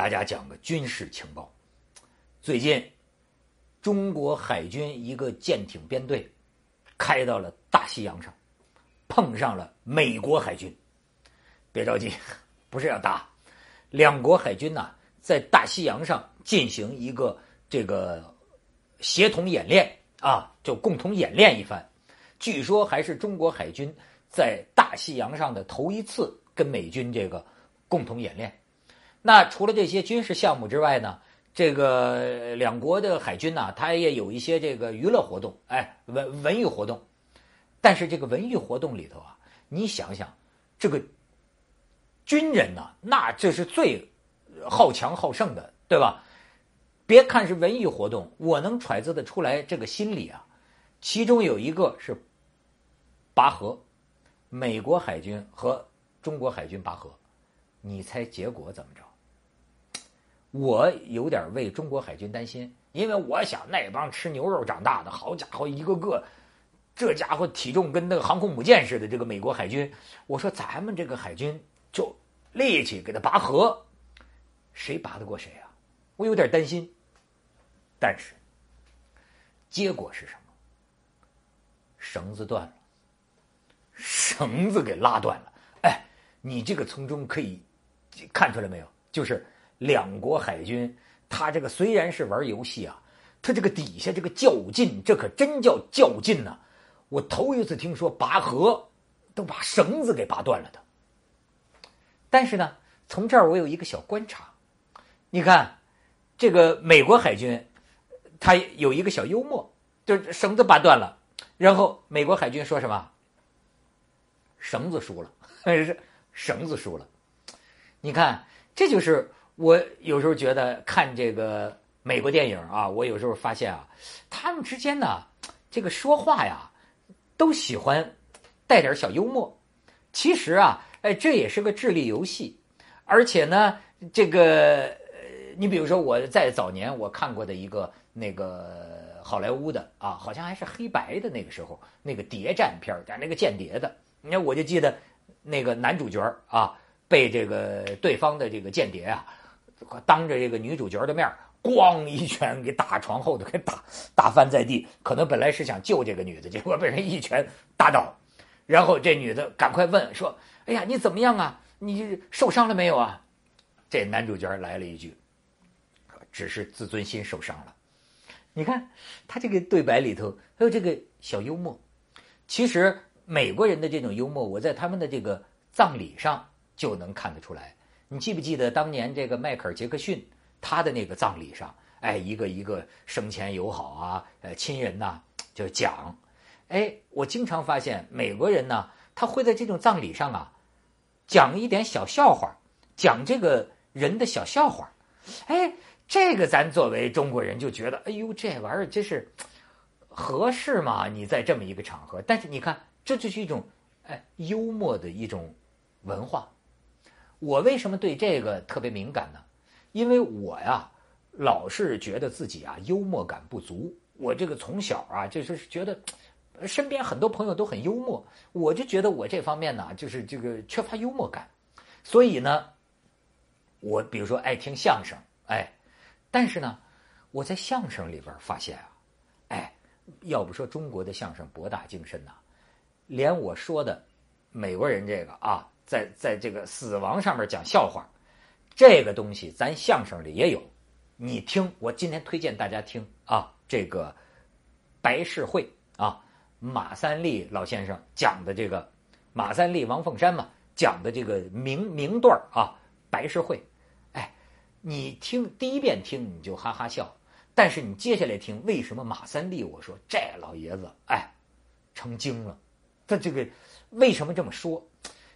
大家讲个军事情报。最近，中国海军一个舰艇编队开到了大西洋上，碰上了美国海军。别着急，不是要打，两国海军呐在大西洋上进行一个这个协同演练啊，就共同演练一番。据说还是中国海军在大西洋上的头一次跟美军这个共同演练。那除了这些军事项目之外呢，这个两国的海军呢，它也有一些这个娱乐活动，哎，文文娱活动。但是这个文娱活动里头啊，你想想，这个军人呢，那这是最好强好胜的，对吧？别看是文艺活动，我能揣测得出来这个心理啊。其中有一个是拔河，美国海军和中国海军拔河，你猜结果怎么着？我有点为中国海军担心，因为我想那帮吃牛肉长大的，好家伙，一个个，这家伙体重跟那个航空母舰似的。这个美国海军，我说咱们这个海军就力气给他拔河，谁拔得过谁啊？我有点担心。但是结果是什么？绳子断了，绳子给拉断了。哎，你这个从中可以看出来没有？就是。两国海军，他这个虽然是玩游戏啊，他这个底下这个较劲，这可真叫较劲呐！我头一次听说拔河都把绳子给拔断了的。但是呢，从这儿我有一个小观察，你看，这个美国海军，他有一个小幽默，就是绳子拔断了，然后美国海军说什么？绳子输了，是绳子输了。你看，这就是。我有时候觉得看这个美国电影啊，我有时候发现啊，他们之间呢，这个说话呀，都喜欢带点小幽默。其实啊，哎，这也是个智力游戏。而且呢，这个，你比如说我在早年我看过的一个那个好莱坞的啊，好像还是黑白的那个时候那个谍战片讲那个间谍的。你看，我就记得那个男主角啊，被这个对方的这个间谍啊。当着这个女主角的面，咣一拳给打床后头，给打打翻在地。可能本来是想救这个女的，结果被人一拳打倒。然后这女的赶快问说：“哎呀，你怎么样啊？你受伤了没有啊？”这男主角来了一句：“只是自尊心受伤了。”你看他这个对白里头还有这个小幽默。其实美国人的这种幽默，我在他们的这个葬礼上就能看得出来。你记不记得当年这个迈克尔·杰克逊他的那个葬礼上，哎，一个一个生前友好啊，呃，亲人呐，就讲，哎，我经常发现美国人呢，他会在这种葬礼上啊，讲一点小笑话，讲这个人的小笑话，哎，这个咱作为中国人就觉得，哎呦，这玩意儿真是合适吗？你在这么一个场合，但是你看，这就是一种哎幽默的一种文化。我为什么对这个特别敏感呢？因为我呀，老是觉得自己啊幽默感不足。我这个从小啊，就是觉得身边很多朋友都很幽默，我就觉得我这方面呢，就是这个缺乏幽默感。所以呢，我比如说爱听相声，哎，但是呢，我在相声里边发现啊，哎，要不说中国的相声博大精深呐，连我说的美国人这个啊。在在这个死亡上面讲笑话，这个东西咱相声里也有。你听，我今天推荐大家听啊，这个白事会啊，马三立老先生讲的这个马三立、王凤山嘛讲的这个名名段啊，白事会。哎，你听第一遍听你就哈哈笑，但是你接下来听，为什么马三立？我说这老爷子哎，成精了。他这个为什么这么说？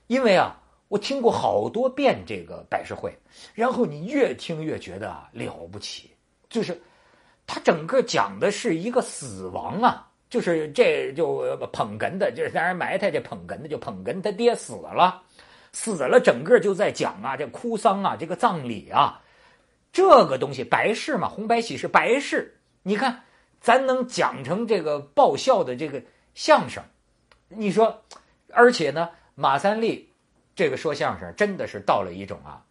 因为啊，我听过好多遍这个百事会，然后你越听越觉得啊了不起，就是他整个讲的是一个死亡啊，就是这就捧哏的，这当然埋汰这捧哏的，就捧哏他爹死了，死了，整个就在讲啊这哭丧啊这个葬礼啊，这个东西白事嘛，红白喜事白事，你看咱能讲成这个爆笑的这个相声，你说，而且呢。马三立，这个说相声真的是到了一种啊，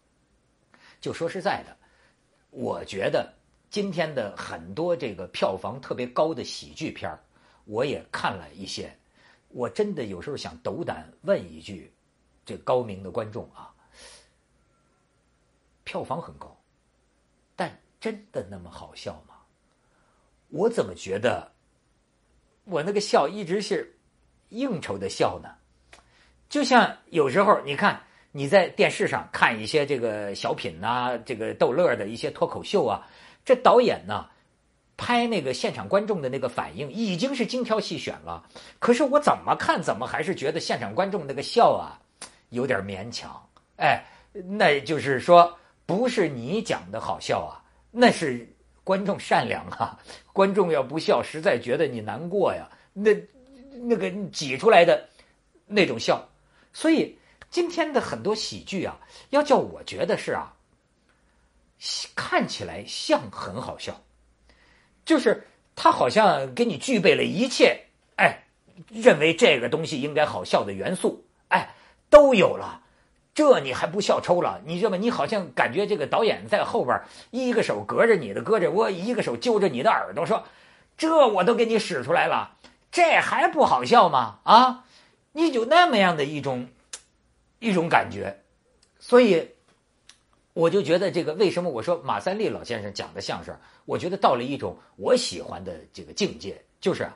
就说实在的，我觉得今天的很多这个票房特别高的喜剧片我也看了一些，我真的有时候想斗胆问一句，这高明的观众啊，票房很高，但真的那么好笑吗？我怎么觉得我那个笑一直是应酬的笑呢？就像有时候你看你在电视上看一些这个小品呐，这个逗乐的一些脱口秀啊，这导演呢拍那个现场观众的那个反应已经是精挑细选了，可是我怎么看怎么还是觉得现场观众那个笑啊有点勉强。哎，那就是说不是你讲的好笑啊，那是观众善良啊，观众要不笑，实在觉得你难过呀，那那个挤出来的那种笑。所以今天的很多喜剧啊，要叫我觉得是啊，看起来像很好笑，就是他好像给你具备了一切，哎，认为这个东西应该好笑的元素，哎，都有了，这你还不笑抽了？你知道吗？你好像感觉这个导演在后边一个手隔着你的胳肢窝，一个手揪着你的耳朵，说这我都给你使出来了，这还不好笑吗？啊？你就那么样的一种一种感觉，所以我就觉得这个为什么我说马三立老先生讲的相声，我觉得到了一种我喜欢的这个境界，就是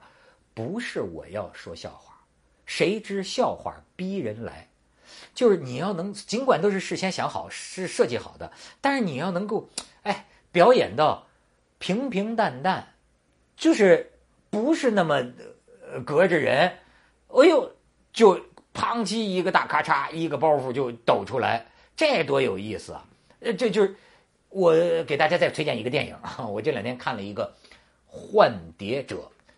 不是我要说笑话，谁知笑话逼人来，就是你要能尽管都是事先想好是设计好的，但是你要能够哎表演到平平淡淡，就是不是那么隔着人，哎呦。就砰叽一个大咔嚓，一个包袱就抖出来，这多有意思啊！呃，这就是我给大家再推荐一个电影啊，我这两天看了一个《幻蝶者》，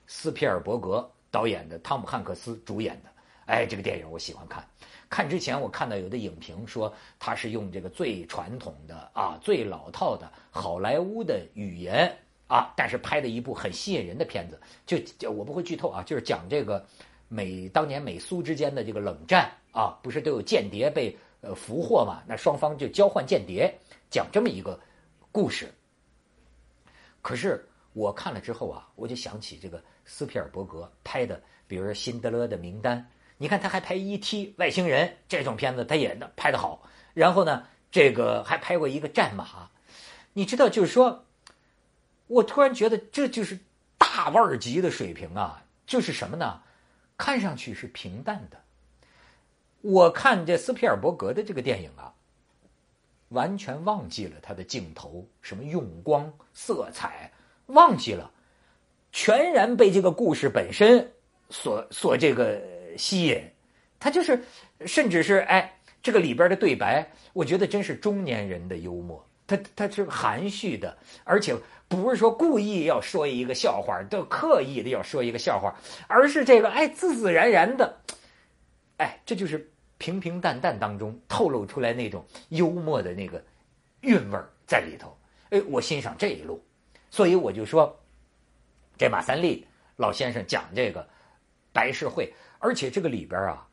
斯皮尔伯格导演的，汤姆汉克斯主演的。哎，这个电影我喜欢看。看之前我看到有的影评说他是用这个最传统的啊、最老套的好莱坞的语言啊，但是拍的一部很吸引人的片子。就我不会剧透啊，就是讲这个。美当年美苏之间的这个冷战啊，不是都有间谍被呃俘获嘛？那双方就交换间谍，讲这么一个故事。可是我看了之后啊，我就想起这个斯皮尔伯格拍的，比如说《辛德勒的名单》，你看他还拍《E.T. 外星人》这种片子，他也拍的好。然后呢，这个还拍过一个《战马》，你知道，就是说，我突然觉得这就是大腕级的水平啊！就是什么呢？看上去是平淡的。我看这斯皮尔伯格的这个电影啊，完全忘记了他的镜头，什么用光、色彩，忘记了，全然被这个故事本身所所这个吸引。他就是，甚至是哎，这个里边的对白，我觉得真是中年人的幽默。他他是含蓄的，而且。不是说故意要说一个笑话，都刻意的要说一个笑话，而是这个哎，自自然然的，哎，这就是平平淡淡当中透露出来那种幽默的那个韵味在里头。哎，我欣赏这一路，所以我就说，这马三立老先生讲这个白事会，而且这个里边啊，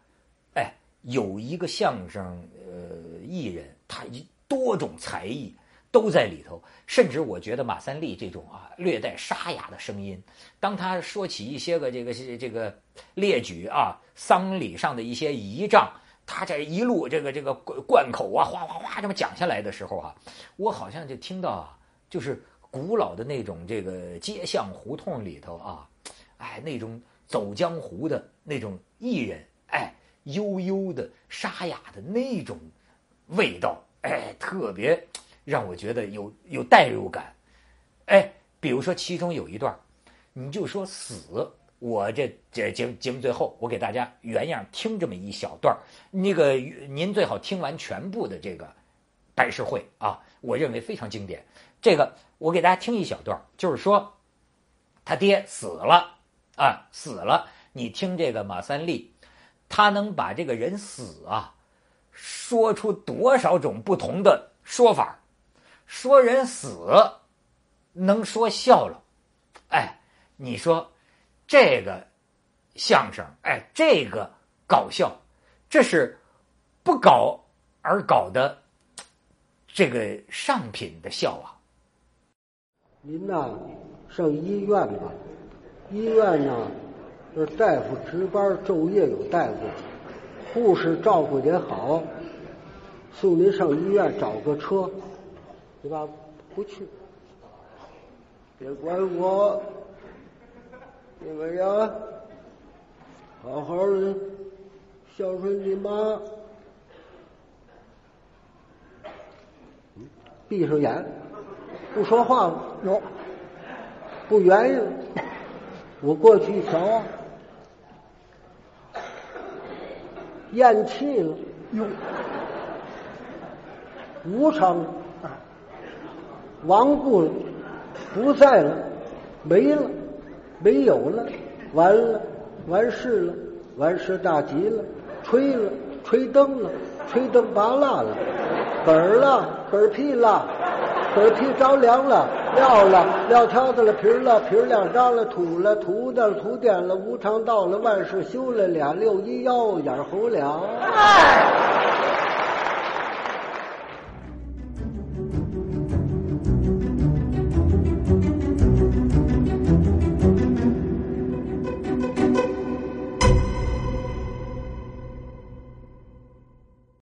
哎，有一个相声呃艺人，他一多种才艺。都在里头，甚至我觉得马三立这种啊略带沙哑的声音，当他说起一些个这个这个列举啊丧礼上的一些仪仗，他这一路这个这个贯口啊哗哗哗这么讲下来的时候啊，我好像就听到啊，就是古老的那种这个街巷胡同里头啊，哎那种走江湖的那种艺人，哎悠悠的沙哑的那种味道，哎特别。让我觉得有有代入感，哎，比如说其中有一段，你就说死，我这这节节目最后我给大家原样听这么一小段那个您最好听完全部的这个白事会啊，我认为非常经典。这个我给大家听一小段就是说他爹死了啊，死了，你听这个马三立，他能把这个人死啊说出多少种不同的说法。说人死，能说笑了，哎，你说这个相声，哎，这个搞笑，这是不搞而搞的这个上品的笑啊，您呐，上医院吧。医院呢，这大夫值班，昼夜有大夫，护士照顾也好。送您上医院找个车，对吧？不去，别管我，你们呀，好好的孝顺你妈。闭上眼，不说话了。哟，不原因。我过去一瞧，咽气了。哟，无常，亡故了，不在了，没了，没有了，完了，完事了，完事大吉了，吹了，吹灯了，吹灯拔蜡了，嗝儿了，嗝屁了，嗝屁着凉了，撂了，撂挑子了，皮了，皮儿晾张了，土了，土的土点了，无常到了，万事休了，俩六一腰，眼猴了。哎。